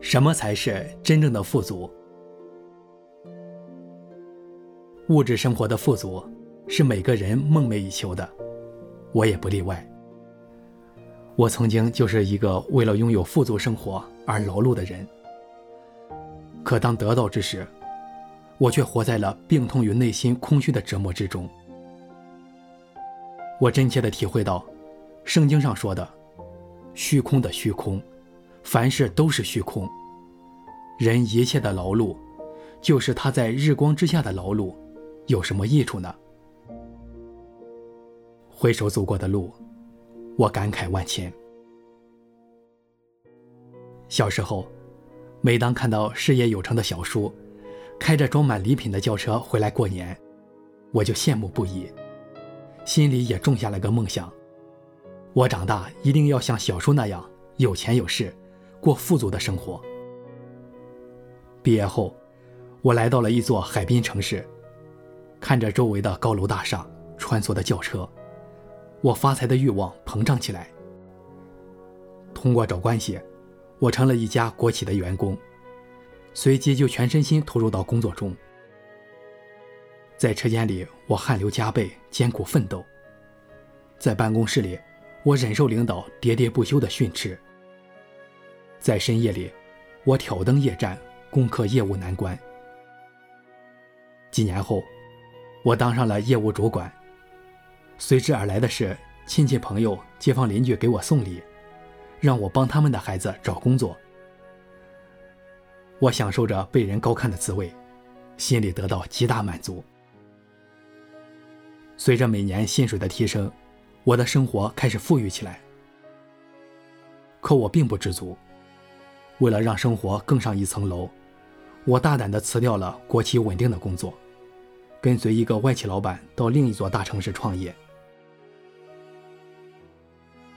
什么才是真正的富足？物质生活的富足是每个人梦寐以求的，我也不例外。我曾经就是一个为了拥有富足生活而劳碌的人，可当得到之时，我却活在了病痛与内心空虚的折磨之中。我真切地体会到，圣经上说的“虚空的虚空”。凡事都是虚空，人一切的劳碌，就是他在日光之下的劳碌，有什么益处呢？回首走过的路，我感慨万千。小时候，每当看到事业有成的小叔，开着装满礼品的轿车回来过年，我就羡慕不已，心里也种下了个梦想：我长大一定要像小叔那样有钱有势。过富足的生活。毕业后，我来到了一座海滨城市，看着周围的高楼大厦、穿梭的轿车，我发财的欲望膨胀起来。通过找关系，我成了一家国企的员工，随即就全身心投入到工作中。在车间里，我汗流浃背，艰苦奋斗；在办公室里，我忍受领导喋喋不休的训斥。在深夜里，我挑灯夜战，攻克业务难关。几年后，我当上了业务主管。随之而来的是亲戚朋友、街坊邻居给我送礼，让我帮他们的孩子找工作。我享受着被人高看的滋味，心里得到极大满足。随着每年薪水的提升，我的生活开始富裕起来。可我并不知足。为了让生活更上一层楼，我大胆地辞掉了国企稳定的工作，跟随一个外企老板到另一座大城市创业。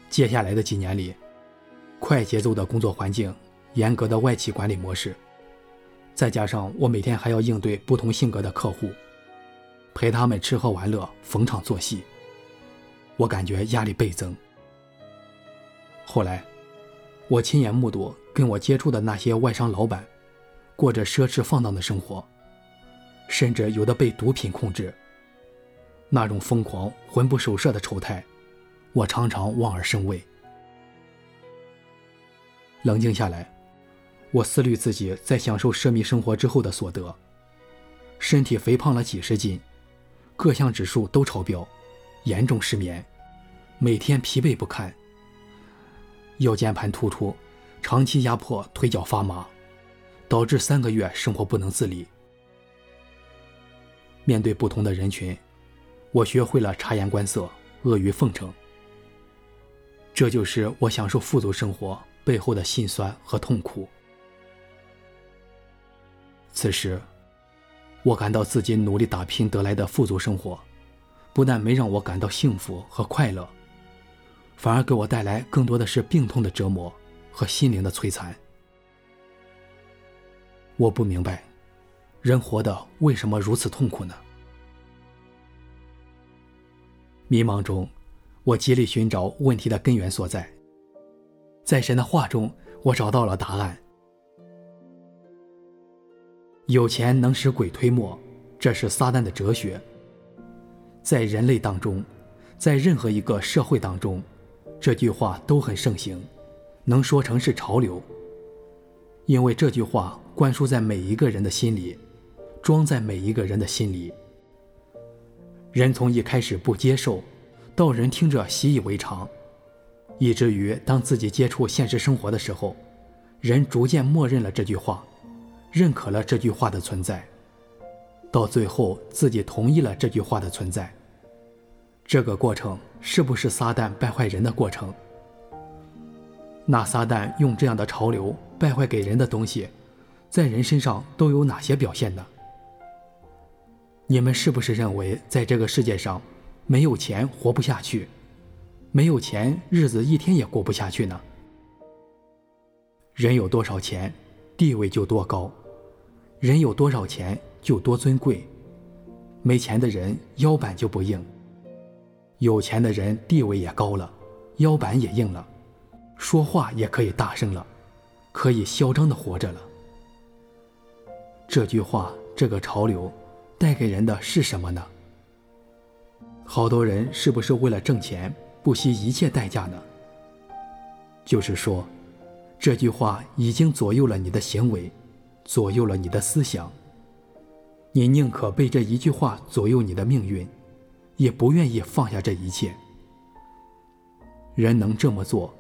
接下来的几年里，快节奏的工作环境、严格的外企管理模式，再加上我每天还要应对不同性格的客户，陪他们吃喝玩乐、逢场作戏，我感觉压力倍增。后来，我亲眼目睹。跟我接触的那些外商老板，过着奢侈放荡的生活，甚至有的被毒品控制。那种疯狂、魂不守舍的丑态，我常常望而生畏。冷静下来，我思虑自己在享受奢靡生活之后的所得，身体肥胖了几十斤，各项指数都超标，严重失眠，每天疲惫不堪，腰间盘突出。长期压迫，腿脚发麻，导致三个月生活不能自理。面对不同的人群，我学会了察言观色、阿谀奉承。这就是我享受富足生活背后的辛酸和痛苦。此时，我感到自己努力打拼得来的富足生活，不但没让我感到幸福和快乐，反而给我带来更多的是病痛的折磨。和心灵的摧残，我不明白，人活得为什么如此痛苦呢？迷茫中，我极力寻找问题的根源所在。在神的话中，我找到了答案。有钱能使鬼推磨，这是撒旦的哲学。在人类当中，在任何一个社会当中，这句话都很盛行。能说成是潮流，因为这句话灌输在每一个人的心里，装在每一个人的心里。人从一开始不接受，到人听着习以为常，以至于当自己接触现实生活的时候，人逐渐默认了这句话，认可了这句话的存在，到最后自己同意了这句话的存在。这个过程是不是撒旦败坏人的过程？那撒旦用这样的潮流败坏给人的东西，在人身上都有哪些表现呢？你们是不是认为在这个世界上，没有钱活不下去，没有钱日子一天也过不下去呢？人有多少钱，地位就多高；人有多少钱就多尊贵。没钱的人腰板就不硬，有钱的人地位也高了，腰板也硬了。说话也可以大声了，可以嚣张的活着了。这句话，这个潮流，带给人的是什么呢？好多人是不是为了挣钱，不惜一切代价呢？就是说，这句话已经左右了你的行为，左右了你的思想。你宁可被这一句话左右你的命运，也不愿意放下这一切。人能这么做，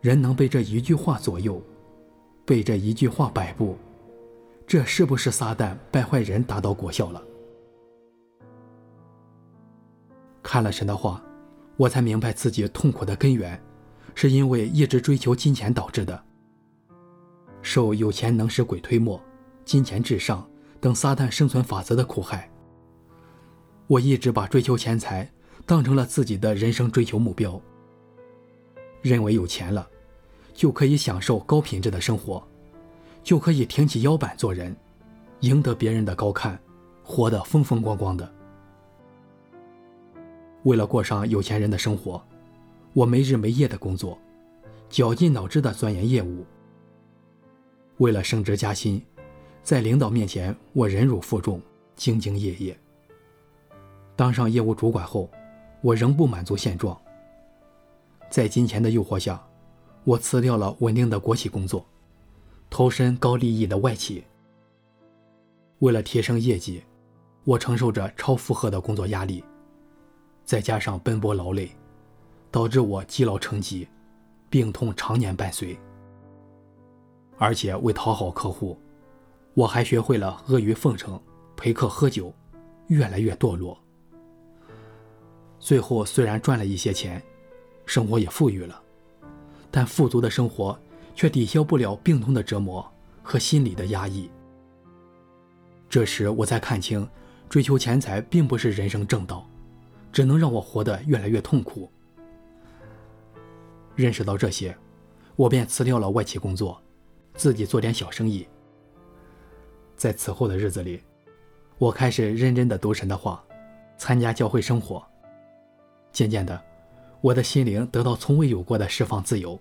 人能被这一句话左右，被这一句话摆布。这是不是撒旦败坏人达到果效了？看了神的话，我才明白自己痛苦的根源，是因为一直追求金钱导致的。受有钱能使鬼推磨、金钱至上等撒旦生存法则的苦害。我一直把追求钱财当成了自己的人生追求目标，认为有钱了，就可以享受高品质的生活。就可以挺起腰板做人，赢得别人的高看，活得风风光光的。为了过上有钱人的生活，我没日没夜的工作，绞尽脑汁的钻研业务。为了升职加薪，在领导面前我忍辱负重，兢兢业业。当上业务主管后，我仍不满足现状。在金钱的诱惑下，我辞掉了稳定的国企工作。投身高利益的外企。为了提升业绩，我承受着超负荷的工作压力，再加上奔波劳累，导致我积劳成疾，病痛常年伴随。而且为讨好客户，我还学会了阿谀奉承、陪客喝酒，越来越堕落。最后虽然赚了一些钱，生活也富裕了，但富足的生活。却抵消不了病痛的折磨和心理的压抑。这时我才看清，追求钱财并不是人生正道，只能让我活得越来越痛苦。认识到这些，我便辞掉了外企工作，自己做点小生意。在此后的日子里，我开始认真的读神的话，参加教会生活。渐渐的，我的心灵得到从未有过的释放自由。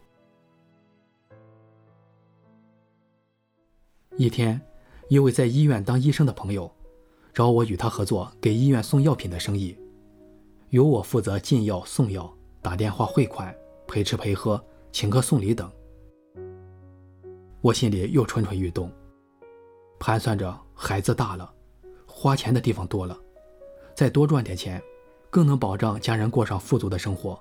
一天，一位在医院当医生的朋友找我与他合作，给医院送药品的生意，由我负责进药、送药、打电话汇款、陪吃陪喝、请客送礼等。我心里又蠢蠢欲动，盘算着孩子大了，花钱的地方多了，再多赚点钱，更能保障家人过上富足的生活。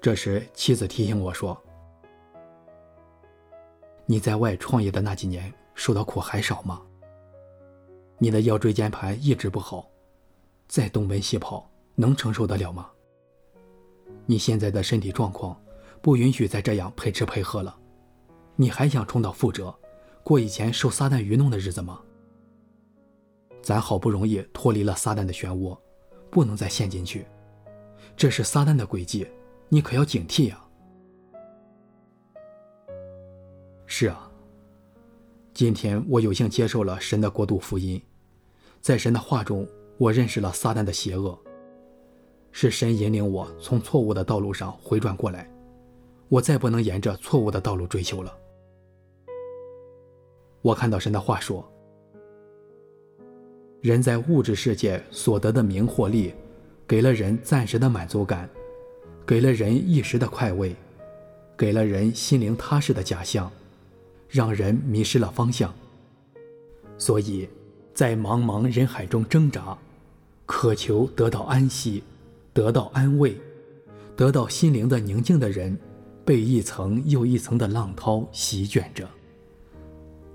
这时，妻子提醒我说。你在外创业的那几年，受的苦还少吗？你的腰椎间盘一直不好，再东奔西跑，能承受得了吗？你现在的身体状况，不允许再这样陪吃陪喝了。你还想重蹈覆辙，过以前受撒旦愚弄的日子吗？咱好不容易脱离了撒旦的漩涡，不能再陷进去。这是撒旦的诡计，你可要警惕呀！是啊，今天我有幸接受了神的国度福音，在神的话中，我认识了撒旦的邪恶。是神引领我从错误的道路上回转过来，我再不能沿着错误的道路追求了。我看到神的话说：人在物质世界所得的名或利，给了人暂时的满足感，给了人一时的快慰，给了人心灵踏实的假象。让人迷失了方向，所以，在茫茫人海中挣扎，渴求得到安息，得到安慰，得到心灵的宁静的人，被一层又一层的浪涛席卷着。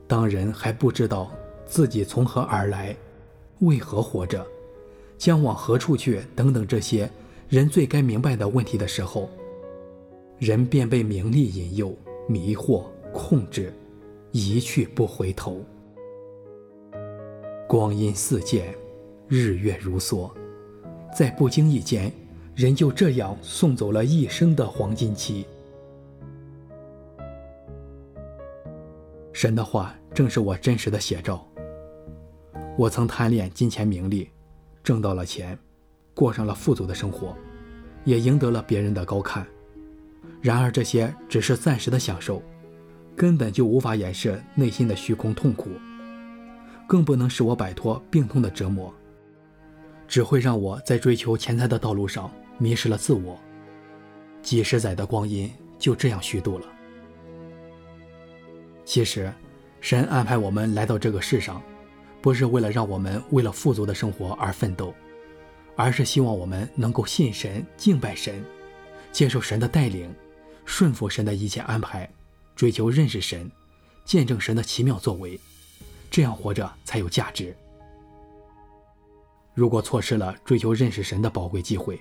当人还不知道自己从何而来，为何活着，将往何处去等等这些人最该明白的问题的时候，人便被名利引诱、迷惑、控制。一去不回头，光阴似箭，日月如梭，在不经意间，人就这样送走了一生的黄金期。神的话正是我真实的写照。我曾贪恋金钱名利，挣到了钱，过上了富足的生活，也赢得了别人的高看。然而这些只是暂时的享受。根本就无法掩饰内心的虚空痛苦，更不能使我摆脱病痛的折磨，只会让我在追求钱财的道路上迷失了自我。几十载的光阴就这样虚度了。其实，神安排我们来到这个世上，不是为了让我们为了富足的生活而奋斗，而是希望我们能够信神、敬拜神，接受神的带领，顺服神的一切安排，追求认识神，见证神的奇妙作为，这样活着才有价值。如果错失了追求认识神的宝贵机会，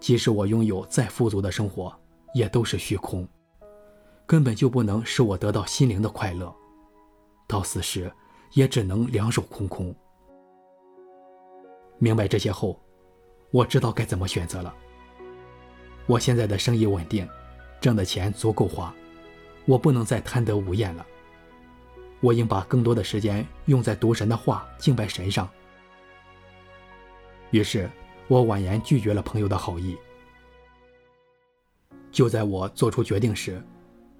即使我拥有再富足的生活，也都是虚空，根本就不能使我得到心灵的快乐。到死时，也只能两手空空。明白这些后，我知道该怎么选择了。我现在的生意稳定，挣的钱足够花，我不能再贪得无厌了。我应把更多的时间用在读神的话、敬拜神上。于是。我婉言拒绝了朋友的好意。就在我做出决定时，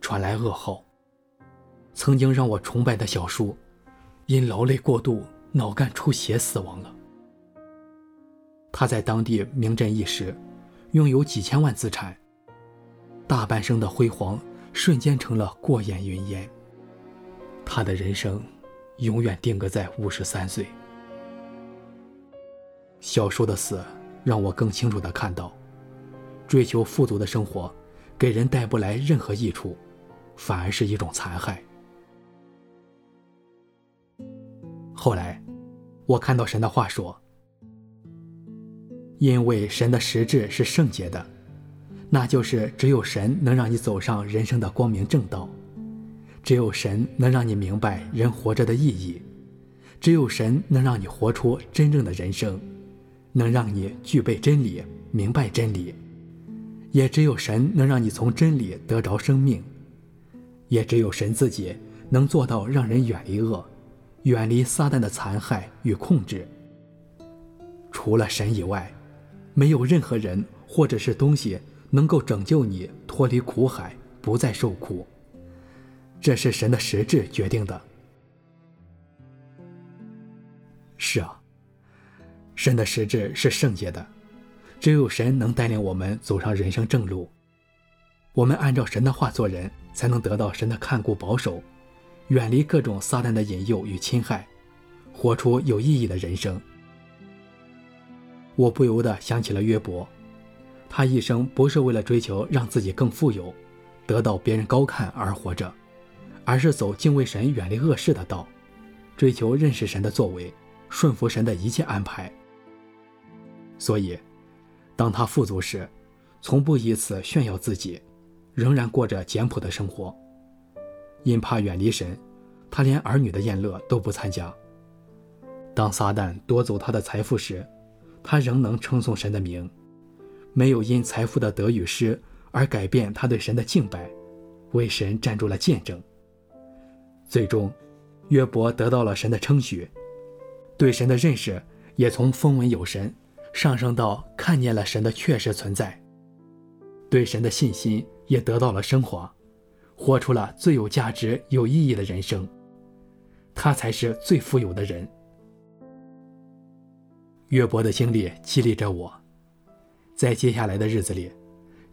传来噩耗：曾经让我崇拜的小叔，因劳累过度脑干出血死亡了。他在当地名震一时，拥有几千万资产，大半生的辉煌瞬间成了过眼云烟。他的人生永远定格在五十三岁。小叔的死让我更清楚地看到，追求富足的生活，给人带不来任何益处，反而是一种残害。后来，我看到神的话说：“因为神的实质是圣洁的，那就是只有神能让你走上人生的光明正道，只有神能让你明白人活着的意义，只有神能让你活出真正的人生。”能让你具备真理，明白真理，也只有神能让你从真理得着生命，也只有神自己能做到让人远离恶，远离撒旦的残害与控制。除了神以外，没有任何人或者是东西能够拯救你脱离苦海，不再受苦。这是神的实质决定的。是啊。神的实质是圣洁的，只有神能带领我们走上人生正路。我们按照神的话做人，才能得到神的看顾保守，远离各种撒旦的引诱与侵害，活出有意义的人生。我不由得想起了约伯，他一生不是为了追求让自己更富有，得到别人高看而活着，而是走敬畏神、远离恶事的道，追求认识神的作为，顺服神的一切安排。所以，当他富足时，从不以此炫耀自己，仍然过着简朴的生活。因怕远离神，他连儿女的宴乐都不参加。当撒旦夺走他的财富时，他仍能称颂神的名，没有因财富的得与失而改变他对神的敬拜，为神站住了见证。最终，约伯得到了神的称许，对神的认识也从风闻有神。上升到看见了神的确实存在，对神的信心也得到了升华，活出了最有价值、有意义的人生。他才是最富有的人。约伯的经历激励着我，在接下来的日子里，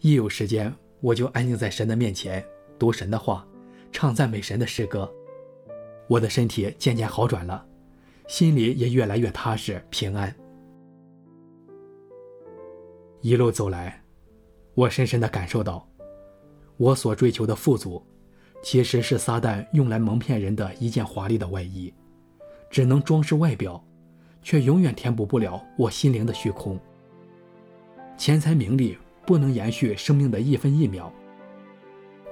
一有时间我就安静在神的面前读神的话，唱赞美神的诗歌。我的身体渐渐好转了，心里也越来越踏实平安。一路走来，我深深地感受到，我所追求的富足，其实是撒旦用来蒙骗人的一件华丽的外衣，只能装饰外表，却永远填补不了我心灵的虚空。钱财名利不能延续生命的一分一秒，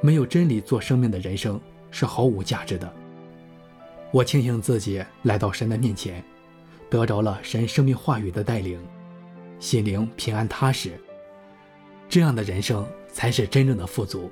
没有真理做生命的人生是毫无价值的。我庆幸自己来到神的面前，得着了神生命话语的带领。心灵平安踏实，这样的人生才是真正的富足。